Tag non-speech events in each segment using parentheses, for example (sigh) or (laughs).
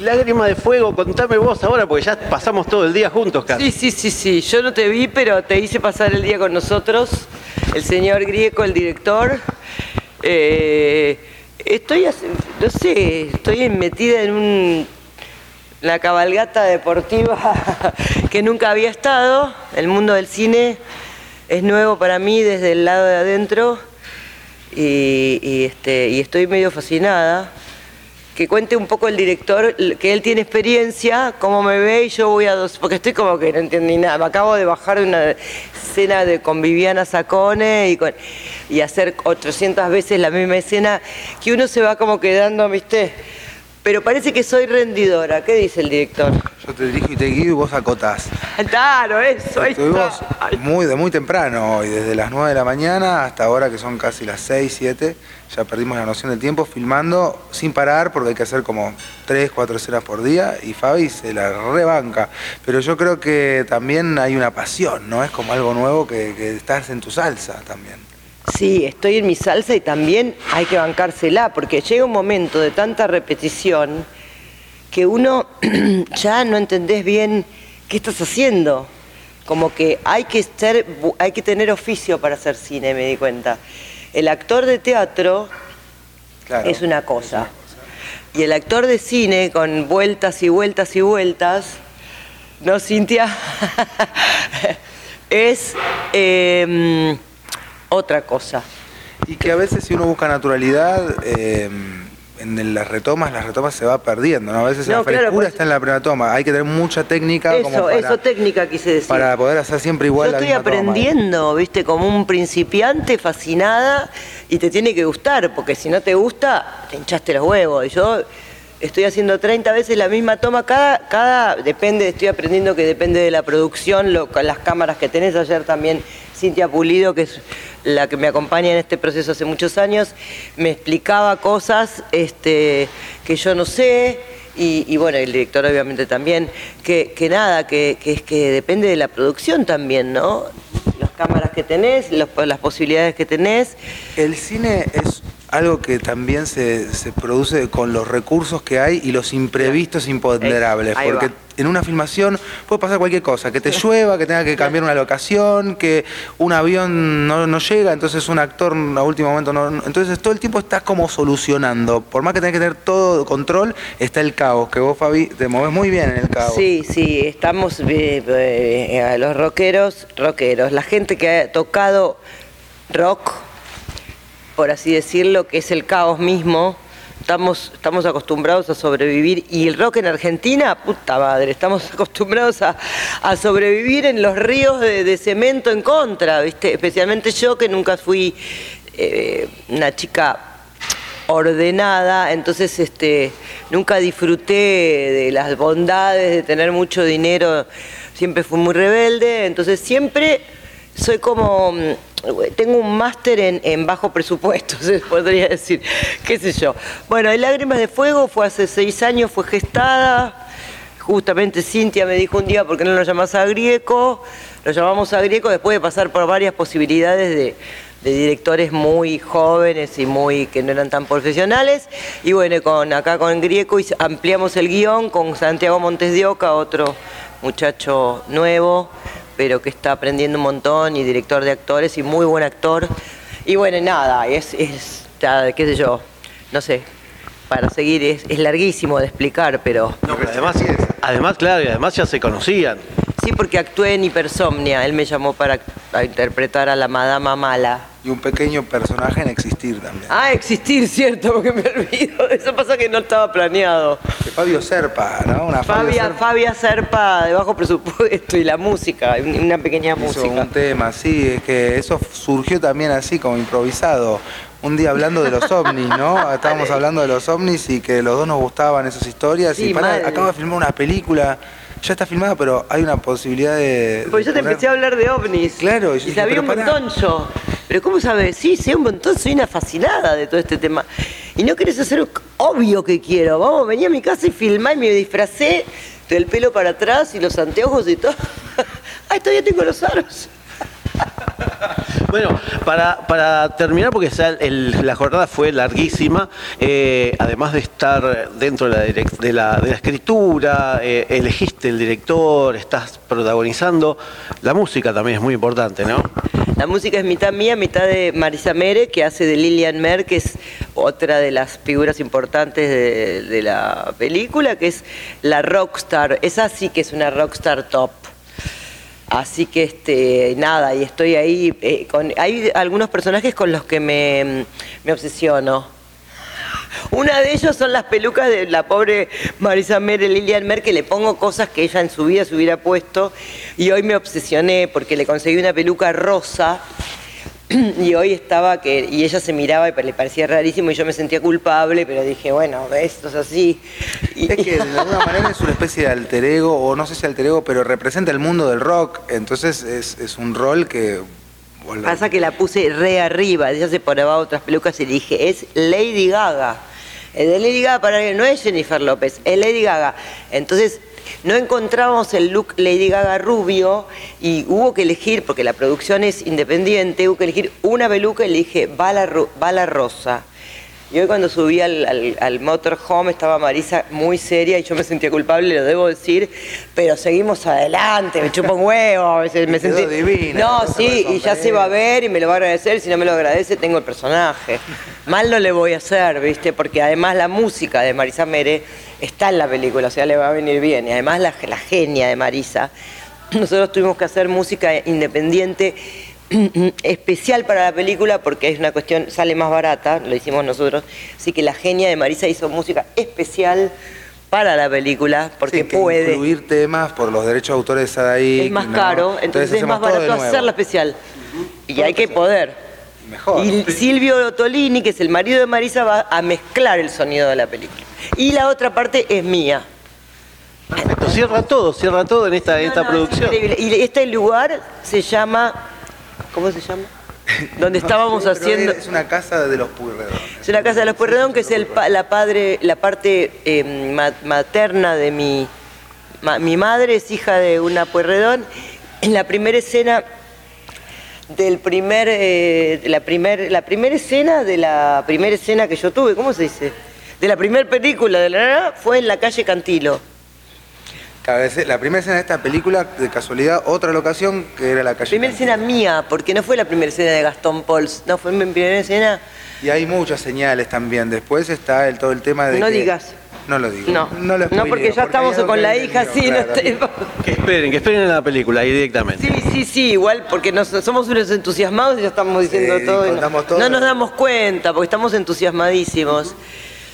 lágrima de fuego, contame vos ahora, porque ya pasamos todo el día juntos. Sí, sí, sí, sí. Yo no te vi, pero te hice pasar el día con nosotros. El señor Grieco, el director. Eh, estoy, no sé, estoy metida en un, la cabalgata deportiva (laughs) que nunca había estado. El mundo del cine es nuevo para mí desde el lado de adentro y, este, y estoy medio fascinada. Que cuente un poco el director, que él tiene experiencia, cómo me ve y yo voy a dos, porque estoy como que no entendí nada. Me acabo de bajar de una escena de con Viviana Sacone y, y hacer 800 veces la misma escena, que uno se va como quedando, ¿viste? Pero parece que soy rendidora. ¿Qué dice el director? Yo te dirijo y te guío y vos acotás. Claro, eso, Estuvimos está. Muy, de muy temprano hoy, desde las 9 de la mañana hasta ahora que son casi las 6, 7. Ya perdimos la noción del tiempo filmando sin parar porque hay que hacer como 3, 4 escenas por día y Fabi se la rebanca. Pero yo creo que también hay una pasión, ¿no? Es como algo nuevo que, que estás en tu salsa también. Sí, estoy en mi salsa y también hay que bancársela, porque llega un momento de tanta repetición que uno (clears throat) ya no entendés bien qué estás haciendo. Como que hay que, ser, hay que tener oficio para hacer cine, me di cuenta. El actor de teatro Claro. es una cosa. Y el actor de cine, con vueltas y vueltas y vueltas, ¿no, Cintia? (laughs) es eh, otra cosa. Y que a veces si uno busca naturalidad, eh, en las retomas, las retomas se va perdiendo, ¿no? A veces No, la claro, frescura pues- está en la primera toma. Hay que tener mucha técnica como Eso, para, eso técnica quise decir. para poder hacer siempre Yo igual la estoy toma. aprendiendo, viste, como un principiante, fascinada, y te tiene que gustar, porque si no te gusta, te hinchaste los huevos. Y yo estoy haciendo 30 veces la misma toma, cada, cada, depende, estoy aprendiendo que depende de la producción, lo- las cámaras que tenés. Ayer también Cintia Pulido, que es la que me acompaña en este proceso hace muchos años, me explicaba cosas este, que yo no sé. Y, y bueno, el director obviamente también, que, que nada, que, que es que depende de la producción también, ¿no? Las cámaras que tenés, los- las posibilidades que tenés. El cine es algo que también se, se produce con los recursos que hay y los imprevistos imponderables. porque. En una filmación puede pasar cualquier cosa, que te llueva, que tenga que cambiar una locación, que un avión no, no llega, entonces un actor a último momento no. no- Entonces todo el tiempo estás como solucionando. Por más que tengas que tener todo control, está el caos, que vos, Fabi, te moves muy bien en el caos. Sí, sí, estamos eh, eh, los rockeros, rockeros, la gente que ha tocado rock, por así decirlo, que es el caos mismo. Estamos, estamos acostumbrados a sobrevivir y el rock en Argentina, puta madre, estamos acostumbrados a, a sobrevivir en los ríos de, cemento en contra, ¿viste? Especialmente yo que nunca fui eh, una chica ordenada, entonces este, nunca disfruté de las bondades de tener mucho dinero, siempre fui muy rebelde, entonces siempre soy como, mm, tengo un máster en, bajo presupuesto, (laughs) se podría decir, qué sé yo. Bueno, el Lágrimas de Fuego fue hace seis años, fue gestada, justamente Cintia me dijo un día, ¿por qué no lo llamás a Grieco? Lo llamamos a Grieco después de pasar por varias posibilidades de, directores muy jóvenes y muy que no eran tan profesionales. Y bueno, con, acá con Grieco ampliamos el guion con Santiago Montes de Oca, otro muchacho nuevo, pero que está aprendiendo un montón y director de actores y muy buen actor. Y bueno, nada, es, es qué sé yo, no sé, para seguir es, es larguísimo de explicar, pero... No, pero además, además, claro, y además ya se conocían. Sí, porque actué en Hipersomnia. Él me llamó para a interpretar a la Madama Mala. Y un pequeño personaje en existir también. Ah, existir, cierto, porque me (laughs) olvido. Eso pasa que no estaba planeado. Fabio Serpa, ¿no? Una Fabio Fabia, Serpa Fabia Serpa de bajo presupuesto y la música, un- una pequeña hizo música. un tema, sí, es que eso surgió también así como improvisado. un día hablando de los (laughs) ovnis, ¿no? Estábamos hablando de los ovnis y que los dos nos gustaban esas historias. Sí, y para, acabo de filmar una película, ya está filmada, pero hay una posibilidad de. Porque yo te empecé a hablar de ovnis. Claro, y y, yo dije, sabía un montón yo. Pero ¿cómo sabes? Sí, sé un montón, soy una fascinada de todo este tema. Y no querés hacer obvio que quiero. Vamos, vení a mi casa y filmá y me disfracé del pelo para atrás y los anteojos y todo. (laughs) Ay, todavía tengo los aros. Bueno, para, para terminar, porque la jornada fue larguísima, eh, además de estar dentro de la, direc- de la, de la escritura, eh, elegiste el director, estás protagonizando, la música también es muy importante, ¿no? La música es mitad mía, mitad de Marisa Mere, que hace de Lilian Mer, que es otra de las figuras importantes de, de la película, que es la rockstar. Esa sí que es una rockstar top. Así que este nada, y estoy ahí. eh, con, hay algunos personajes con los que me, me obsesiono. Una de ellos son las pelucas de la pobre Marisa Mere, Lilian Mer, que le pongo cosas que ella en su vida se hubiera puesto. Y hoy me obsesioné porque le conseguí una peluca rosa. (clears throat) Y hoy estaba que, y ella se miraba y le parecía rarísimo y yo me sentía culpable, pero dije, bueno, esto es así. Y- Es que de alguna manera es una especie de alter ego, o no sé si alter ego, pero representa el mundo del rock. Entonces es, es un rol que. bueno, Pasa que la puse re arriba, ella se ponía otras pelucas y dije, es Lady Gaga. El de Lady Gaga para mí no es Jennifer López, es Lady Gaga. Entonces no encontramos el look Lady Gaga rubio y hubo que elegir, porque la producción es independiente, hubo que elegir una peluca y le dije, bala, bala rosa. Y hoy cuando subí al, al, al motorhome estaba Marisa muy seria y yo me sentía culpable, lo debo decir, pero seguimos adelante, me chupo un huevo, me Te sentí... divina, no, sí, y ya se va a ver y me lo va a agradecer, si no me lo agradece tengo el personaje. Mal no le voy a hacer, ¿viste? Porque además la música de Marisa Mere está en la película, o sea, le va a venir bien. Y además la, la genia de Marisa. Nosotros tuvimos que hacer música independiente (clears throat) especial para la película porque es una cuestión, sale más barata, lo hicimos nosotros. Así que la genia de Marisa hizo música especial para la película porque sí, que puede. Incluir temas por los derechos de autores de Sadaí. Es más ¿no? caro, entonces, es más barato hacerla especial. Y hay que poder. Mejor. Y Silvio Tolini, que es el marido de Marisa, va a mezclar el sonido de la película. Y la otra parte es mía. Perfecto, cierra todo, cierra todo en esta, esta No, no, es producción. increíble. Y este lugar se llama. ¿Cómo se llama? (laughs) Donde estábamos haciendo. Es una casa de los Puyredón. Es una casa de los Pueyrredón, que es el, pa- la, padre, la parte eh, ma- materna de mi... ma- mi madre es hija de una Pueyrredón. En la primera escena del primer... eh, la, primer, la primera escena de la primera escena que yo tuve, ¿cómo se dice? De la primera película de la fue en la calle Cantilo. La primera escena de esta película, de casualidad, otra locación que era la calle. Primera escena mía, porque no fue la primera escena de Gastón Pols, no fue mi primera escena. Y hay muchas señales también. Después está el, todo el tema de. No que- digas. No lo digo. No, no, lo no porque ya estamos con la hija, sí, no claro. estoy- Que esperen, que esperen en la película ahí directamente. Sí, sí, sí, igual porque nos, somos unos entusiasmados y ya estamos diciendo Sí, todo. y no- contamos todo. No nos damos cuenta porque estamos entusiasmadísimos.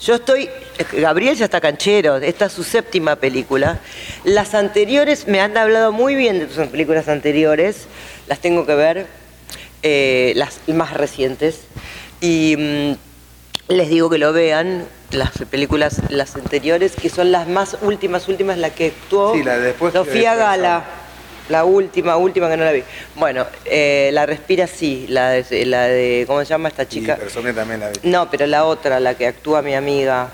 Yo estoy, Gabriel ya está canchero, esta es su séptima película. Las anteriores, me han hablado muy bien de tus películas anteriores, las tengo que ver, eh, las más recientes. Y mm, les digo que lo vean, las películas, las anteriores, que son las más últimas, últimas, la que actuó Sí, la de después Sofía Gala. La última, última que no la vi. Bueno, eh, la respira sí, la de, la de, ¿cómo se llama esta Sí, chica? pero Sonia también la vi. No, pero la otra, la que actúa mi amiga,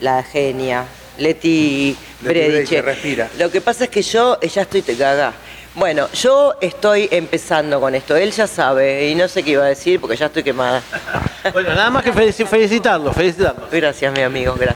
la genia, Leti Brediche. Respira. Lo que pasa es que yo, ya estoy te gaga. Bueno, yo estoy empezando con esto. Él ya sabe y no sé qué iba a decir porque ya estoy quemada. Bueno, nada más que felici- felicitarlo, felicitarlo. Gracias, mi amigo, gracias.